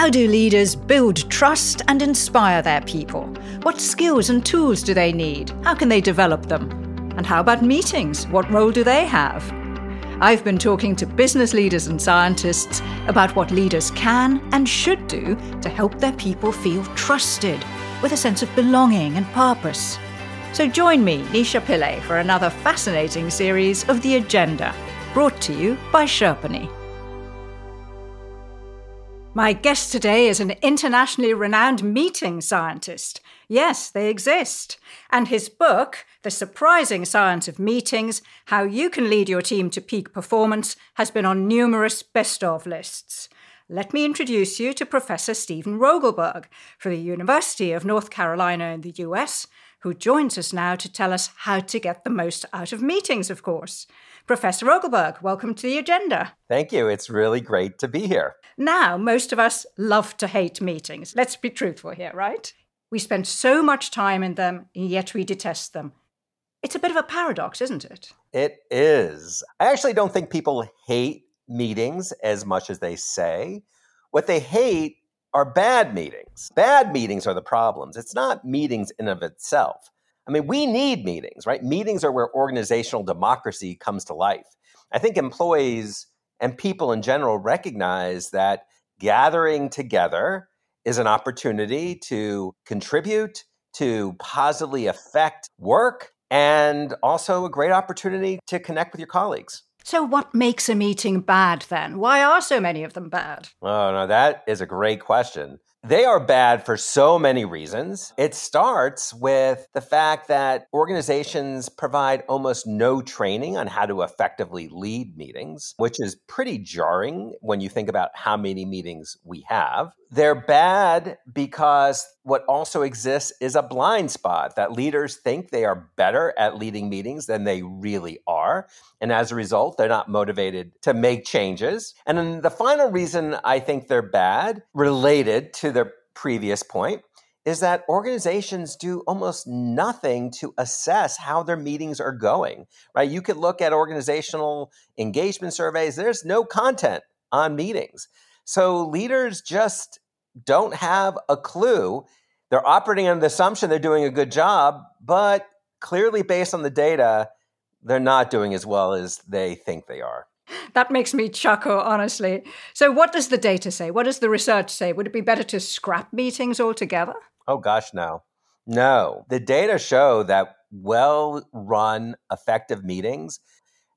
How do leaders build trust and inspire their people? What skills and tools do they need? How can they develop them? And how about meetings? What role do they have? I've been talking to business leaders and scientists about what leaders can and should do to help their people feel trusted with a sense of belonging and purpose. So join me, Nisha Pillai, for another fascinating series of The Agenda, brought to you by Sherpany. My guest today is an internationally renowned meeting scientist. Yes, they exist. And his book, The Surprising Science of Meetings How You Can Lead Your Team to Peak Performance, has been on numerous best of lists. Let me introduce you to Professor Steven Rogelberg from the University of North Carolina in the US, who joins us now to tell us how to get the most out of meetings, of course. Professor Rogelberg, welcome to the agenda. Thank you. It's really great to be here. Now, most of us love to hate meetings. Let's be truthful here, right? We spend so much time in them, and yet we detest them. It's a bit of a paradox, isn't it? It is. I actually don't think people hate meetings as much as they say. What they hate are bad meetings. Bad meetings are the problems. It's not meetings in of itself. I mean, we need meetings, right? Meetings are where organizational democracy comes to life. I think employees and people in general recognize that gathering together is an opportunity to contribute, to positively affect work, and also a great opportunity to connect with your colleagues. So, what makes a meeting bad then? Why are so many of them bad? Oh, no, that is a great question. They are bad for so many reasons. It starts with the fact that organizations provide almost no training on how to effectively lead meetings, which is pretty jarring when you think about how many meetings we have. They're bad because what also exists is a blind spot that leaders think they are better at leading meetings than they really are. And as a result, they're not motivated to make changes. And then the final reason I think they're bad, related to their previous point, is that organizations do almost nothing to assess how their meetings are going, right? You could look at organizational engagement surveys, there's no content on meetings. So leaders just don't have a clue. They're operating on the assumption they're doing a good job, but clearly, based on the data, they're not doing as well as they think they are. That makes me chuckle, honestly. So, what does the data say? What does the research say? Would it be better to scrap meetings altogether? Oh, gosh, no. No. The data show that well run, effective meetings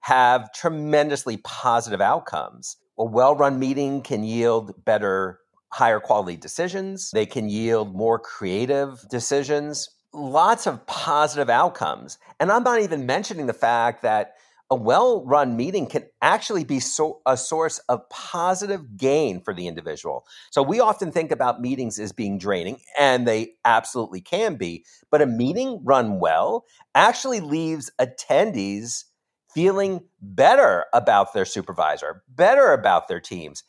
have tremendously positive outcomes. A well run meeting can yield better, higher quality decisions, they can yield more creative decisions, lots of positive outcomes. And I'm not even mentioning the fact that a well run meeting can actually be so, a source of positive gain for the individual. So we often think about meetings as being draining, and they absolutely can be. But a meeting run well actually leaves attendees feeling better about their supervisor, better about their teams,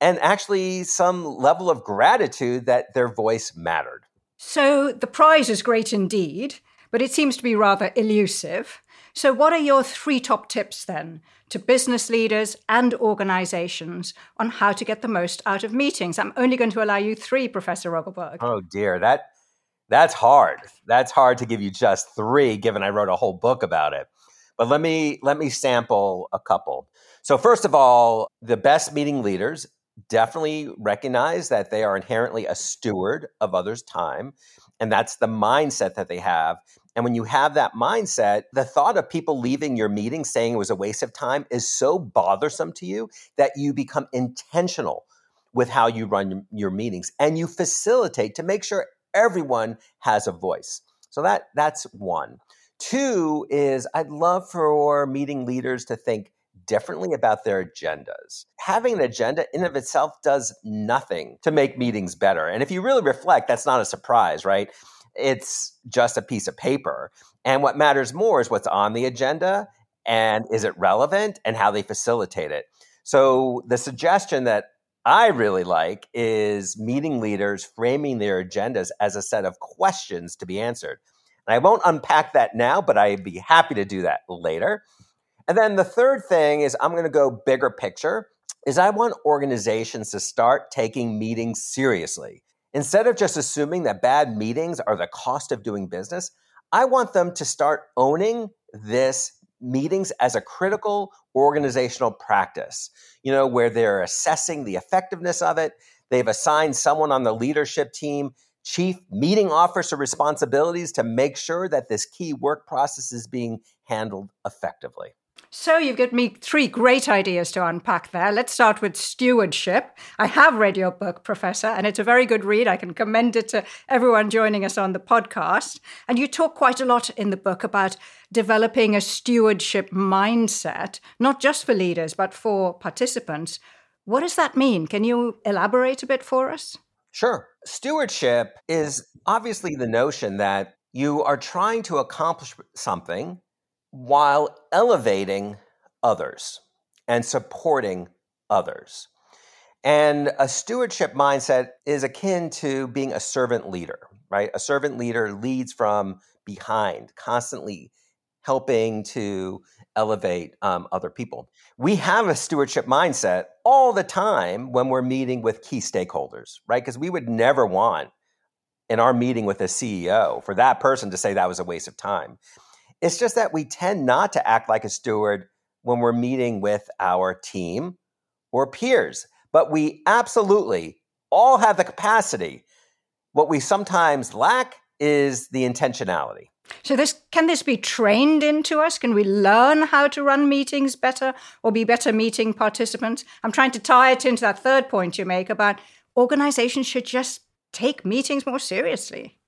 and actually some level of gratitude that their voice mattered. So the prize is great indeed, but it seems to be rather elusive. So, what are your three top tips then to business leaders and organizations on how to get the most out of meetings? I'm only going to allow you three, Professor Rogelberg. Oh, dear. That, that's hard. That's hard to give you just three, given I wrote a whole book about it. But let me let me sample a couple. So first of all, the best meeting leaders definitely recognize that they are inherently a steward of others' time, and that's the mindset that they have. And when you have that mindset, the thought of people leaving your meeting saying it was a waste of time is so bothersome to you that you become intentional with how you run your meetings and you facilitate to make sure everyone has a voice. So that that's one. Two is I'd love for meeting leaders to think differently about their agendas. Having an agenda in of itself does nothing to make meetings better. And if you really reflect, that's not a surprise, right? It's just a piece of paper. And what matters more is what's on the agenda and is it relevant and how they facilitate it. So the suggestion that I really like is meeting leaders framing their agendas as a set of questions to be answered. And I won't unpack that now, but I'd be happy to do that later. And then the third thing is I'm going to go bigger picture. is I want organizations to start taking meetings seriously. Instead of just assuming that bad meetings are the cost of doing business, I want them to start owning this meetings as a critical organizational practice, you know, where they're assessing the effectiveness of it. They've assigned someone on the leadership team chief meeting officer responsibilities to make sure that this key work process is being handled effectively. So, you've given me three great ideas to unpack there. Let's start with stewardship. I have read your book, Professor, and it's a very good read. I can commend it to everyone joining us on the podcast. And you talk quite a lot in the book about developing a stewardship mindset, not just for leaders, but for participants. What does that mean? Can you elaborate a bit for us? Sure. Stewardship is obviously the notion that you are trying to accomplish something while elevating others and supporting others. And a stewardship mindset is akin to being a servant leader, right? A servant leader leads from behind, constantly helping to elevate um, other people. We have a stewardship mindset all the time when we're meeting with key stakeholders, right? Because we would never want in our meeting with a CEO for that person to say that was a waste of time. It's just that we tend not to act like a steward when we're meeting with our team or peers, but we absolutely all have the capacity. What we sometimes lack is the intentionality. So this can this be trained into us? Can we learn how to run meetings better or be better meeting participants? I'm trying to tie it into that third point you make about organizations should just take meetings more seriously.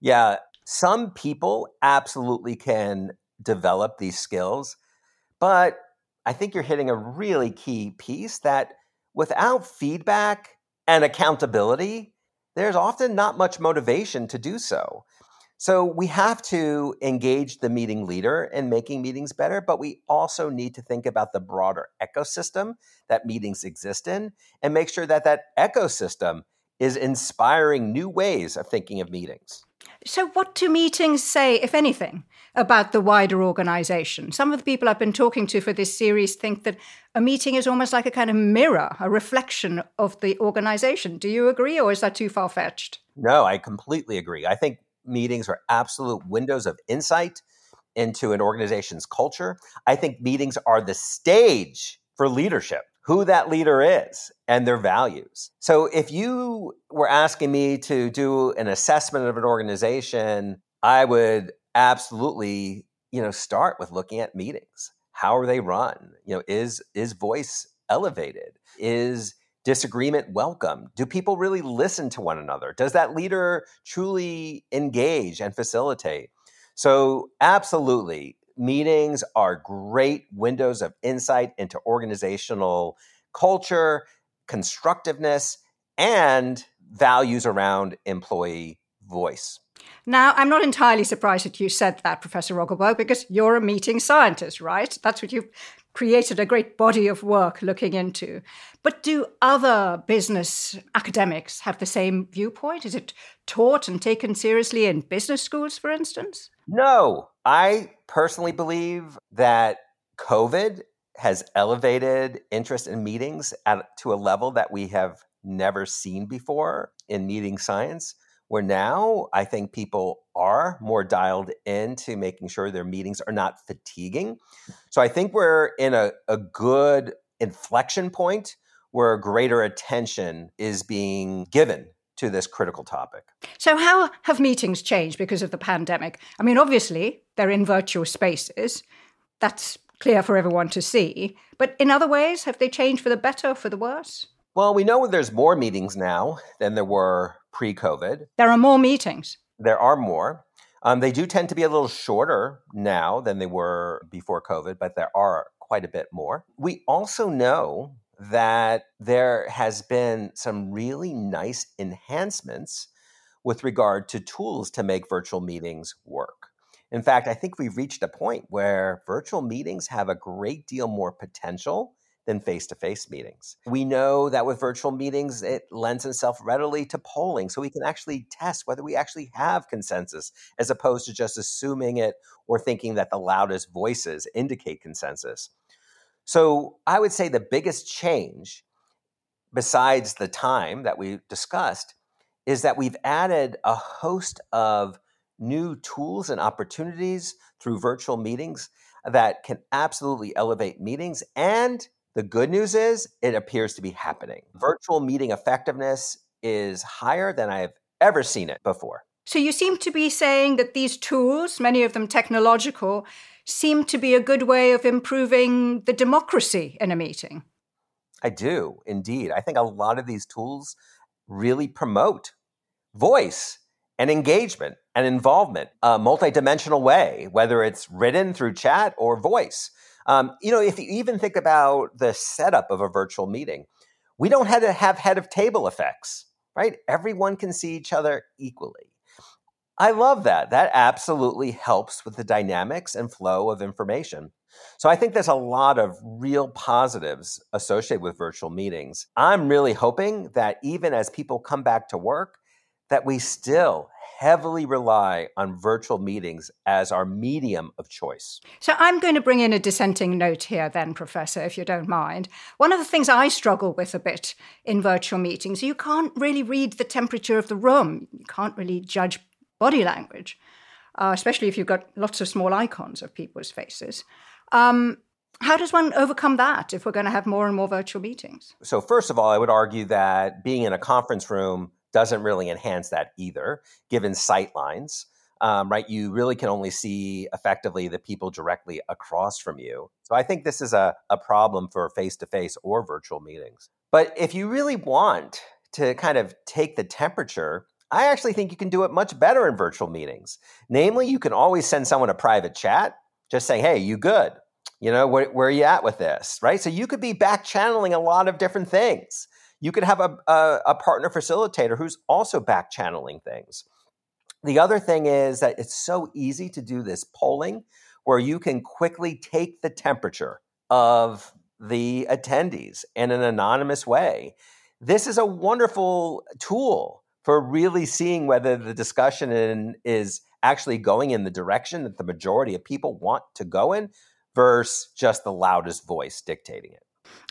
Yeah, some people absolutely can develop these skills, but I think you're hitting a really key piece that without feedback and accountability, there's often not much motivation to do so. So we have to engage the meeting leader in making meetings better, but we also need to think about the broader ecosystem that meetings exist in and make sure that that ecosystem is inspiring new ways of thinking of meetings. So, what do meetings say, if anything, about the wider organization? Some of the people I've been talking to for this series think that a meeting is almost like a kind of mirror, a reflection of the organization. Do you agree, or is that too far fetched? No, I completely agree. I think meetings are absolute windows of insight into an organization's culture. I think meetings are the stage for leadership who that leader is and their values. So if you were asking me to do an assessment of an organization, I would absolutely, you know, start with looking at meetings. How are they run? You know, is is voice elevated? Is disagreement welcome? Do people really listen to one another? Does that leader truly engage and facilitate? So, absolutely, meetings are great windows of insight into organizational culture, constructiveness, and values around employee voice. Now, I'm not entirely surprised that you said that, Professor Rogelberg, because you're a meeting scientist, right? That's what you've created a great body of work looking into. But do other business academics have the same viewpoint? Is it taught and taken seriously in business schools, for instance? No. I personally believe that COVID has elevated interest in meetings at, to a level that we have never seen before in meeting science where now I think people are more dialed into making sure their meetings are not fatiguing. So I think we're in a, a good inflection point where greater attention is being given to this critical topic. So, how have meetings changed because of the pandemic? I mean, obviously, they're in virtual spaces. That's clear for everyone to see. But in other ways, have they changed for the better or for the worse? Well, we know there's more meetings now than there were pre COVID. There are more meetings. There are more. Um, they do tend to be a little shorter now than they were before COVID, but there are quite a bit more. We also know that there has been some really nice enhancements with regard to tools to make virtual meetings work. In fact, I think we've reached a point where virtual meetings have a great deal more potential than face to face meetings. We know that with virtual meetings, it lends itself readily to polling. So we can actually test whether we actually have consensus as opposed to just assuming it or thinking that the loudest voices indicate consensus. So I would say the biggest change, besides the time that we discussed, is that we've added a host of new tools and opportunities through virtual meetings that can absolutely elevate meetings. And the good news is it appears to be happening. Mm-hmm. Virtual meeting effectiveness is higher than I've ever seen it before. So you seem to be saying that these tools, many of them technological, seem to be a good way of improving the democracy in a meeting. I do, indeed. I think a lot of these tools really promote voice and engagement and involvement, a multidimensional way, whether it's written through chat or voice. Um, you know, if you even think about the setup of a virtual meeting, we don't have to have head of table effects, right? Everyone can see each other equally. I love that. That absolutely helps with the dynamics and flow of information. So I think there's a lot of real positives associated with virtual meetings. I'm really hoping that even as people come back to work, that we still heavily rely on virtual meetings as our medium of choice. So I'm going to bring in a dissenting note here, then, Professor, if you don't mind. One of the things I struggle with a bit in virtual meetings, you can't really read the temperature of the room, you can't really judge body language, uh, especially if you've got lots of small icons of people's faces. Um, how does one overcome that if we're going to have more and more virtual meetings? So, first of all, I would argue that being in a conference room doesn't really enhance that either, given sight lines. Um, right? You really can only see effectively the people directly across from you. So I think this is a, a problem for face to face or virtual meetings. But if you really want to kind of take the temperature, I actually think you can do it much better in virtual meetings. Namely, you can always send someone a private chat, just saying, hey, you good? You know, where, where are you at with this? Right? So you could be back channeling a lot of different things. You could have a, a, a partner facilitator who's also back channeling things. The other thing is that it's so easy to do this polling where you can quickly take the temperature of the attendees in an anonymous way. This is a wonderful tool for really seeing whether the discussion in, is actually going in the direction that the majority of people want to go in versus just the loudest voice dictating it.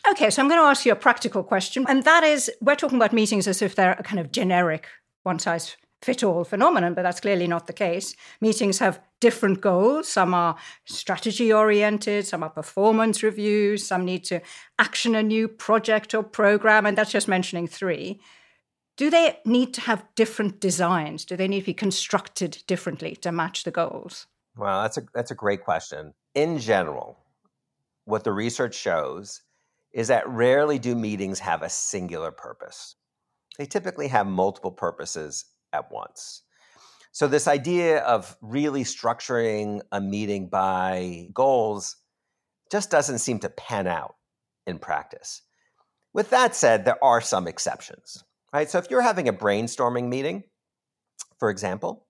Okay, so I'm going to ask you a practical question, and that is we're talking about meetings as if they're a kind of generic, one size fit all phenomenon, but that's clearly not the case. Meetings have different goals. Some are strategy oriented, some are performance reviews, some need to action a new project or program, and that's just mentioning three. Do they need to have different designs? Do they need to be constructed differently to match the goals? Well, that's a that's a great question. In general, what the research shows is that rarely do meetings have a singular purpose. They typically have multiple purposes at once. So, this idea of really structuring a meeting by goals just doesn't seem to pan out in practice. With that said, there are some exceptions, right? So, if you're having a brainstorming meeting, for example,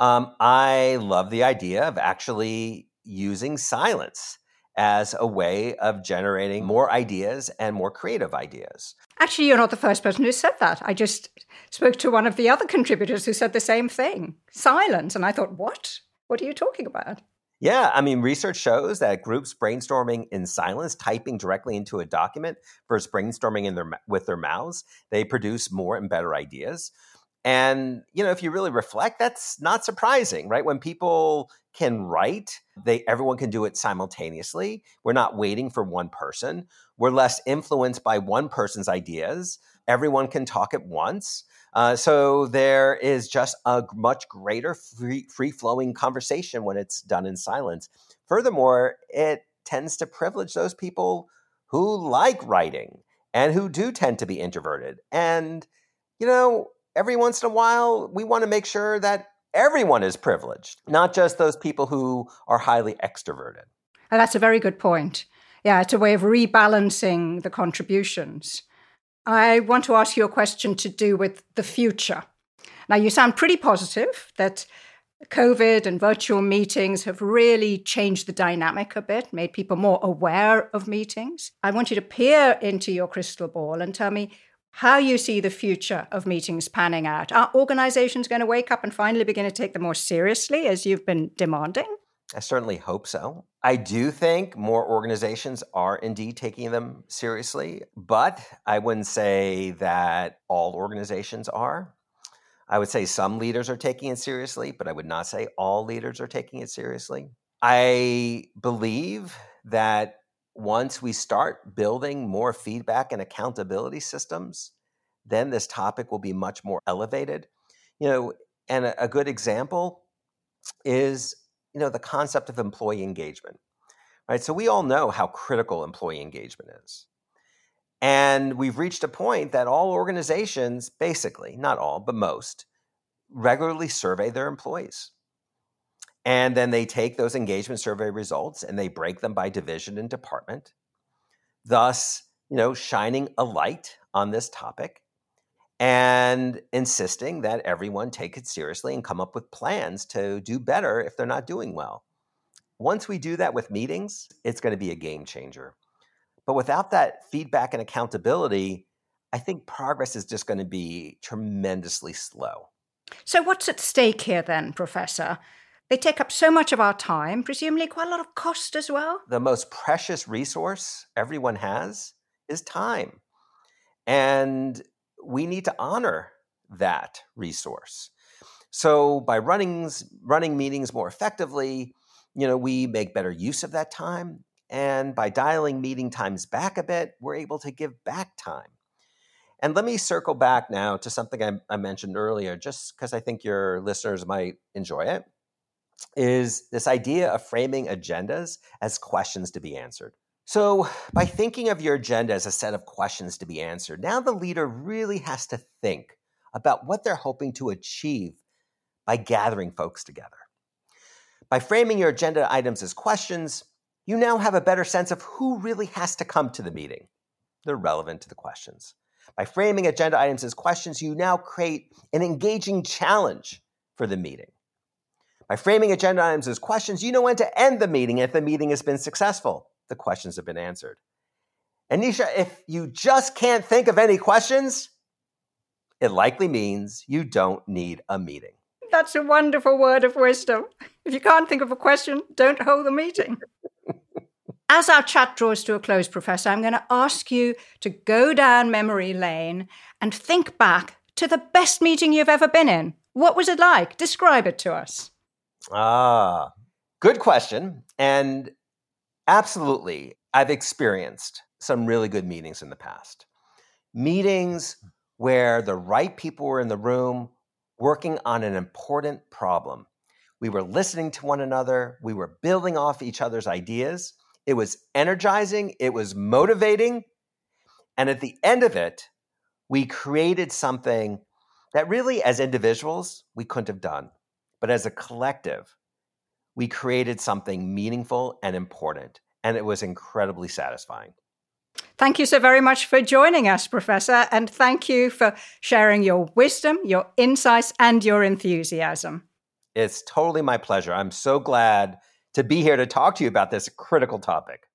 um, I love the idea of actually using silence as a way of generating more ideas and more creative ideas. Actually, you're not the first person who said that. I just spoke to one of the other contributors who said the same thing silence. And I thought, what? What are you talking about? Yeah, I mean, research shows that groups brainstorming in silence, typing directly into a document versus brainstorming in their with their mouths, they produce more and better ideas. And you know, if you really reflect, that's not surprising, right? When people can write, they everyone can do it simultaneously. We're not waiting for one person. We're less influenced by one person's ideas. Everyone can talk at once. Uh, so there is just a much greater free, free flowing conversation when it's done in silence. Furthermore, it tends to privilege those people who like writing and who do tend to be introverted. And, you know, every once in a while, we want to make sure that everyone is privileged, not just those people who are highly extroverted. And that's a very good point. Yeah, it's a way of rebalancing the contributions. I want to ask you a question to do with the future. Now, you sound pretty positive that COVID and virtual meetings have really changed the dynamic a bit, made people more aware of meetings. I want you to peer into your crystal ball and tell me how you see the future of meetings panning out. Are organizations going to wake up and finally begin to take them more seriously as you've been demanding? I certainly hope so. I do think more organizations are indeed taking them seriously, but I wouldn't say that all organizations are. I would say some leaders are taking it seriously, but I would not say all leaders are taking it seriously. I believe that once we start building more feedback and accountability systems, then this topic will be much more elevated. You know, and a, good example is you know the concept of employee engagement right? So we all know how critical employee engagement is. And we've reached a point that all organizations basically not all but most regularly survey their employees and then they take those engagement survey results and they break them by division and department thus you know shining a light on this topic and insisting that everyone take it seriously and come up with plans to do better if they're not doing well. Once we do that with meetings, it's going to be a game changer. But without that feedback and accountability, I think progress is just going to be tremendously slow. So, what's at stake here then, Professor? They take up so much of our time, presumably quite a lot of cost as well. The most precious resource everyone has is time. And we need to honor that resource. So by running running meetings more effectively, you know, we make better use of that time and by dialing meeting times back a bit, we're able to give back time. And let me circle back now to something I, I mentioned earlier, just because I think your listeners might enjoy it, is this idea of framing agendas as questions to be answered. So, by thinking of your agenda as a set of questions to be answered, now the leader really has to think about what they're hoping to achieve by gathering folks together. By framing your agenda items as questions, you now have a better sense of who really has to come to the meeting. They're relevant to the questions. By framing agenda items as questions, you now create an engaging challenge for the meeting. By framing agenda items as questions, you know when to end the meeting if the meeting has been successful the questions have been answered. And Nisha, if you just can't think of any questions, it likely means you don't need a meeting. That's a wonderful word of wisdom. If you can't think of a question, don't hold the meeting. As our chat draws to a close, Professor, I'm going to ask you to go down memory lane and think back to the best meeting you've ever been in. What was it like? Describe it to us. Ah, good question. And Absolutely. I've experienced some really good meetings in the past. Meetings where the right people were in the room working on an important problem. We were listening to one another, we were building off each other's ideas. It was energizing, it was motivating. And at the end of it, we created something that really, as individuals, we couldn't have done. But as a collective, we created something meaningful and important, and it was incredibly satisfying. Thank you so very much for joining us, Professor, and thank you for sharing your wisdom, your insights, and your enthusiasm. It's totally my pleasure. I'm so glad to be here to talk to you about this critical topic.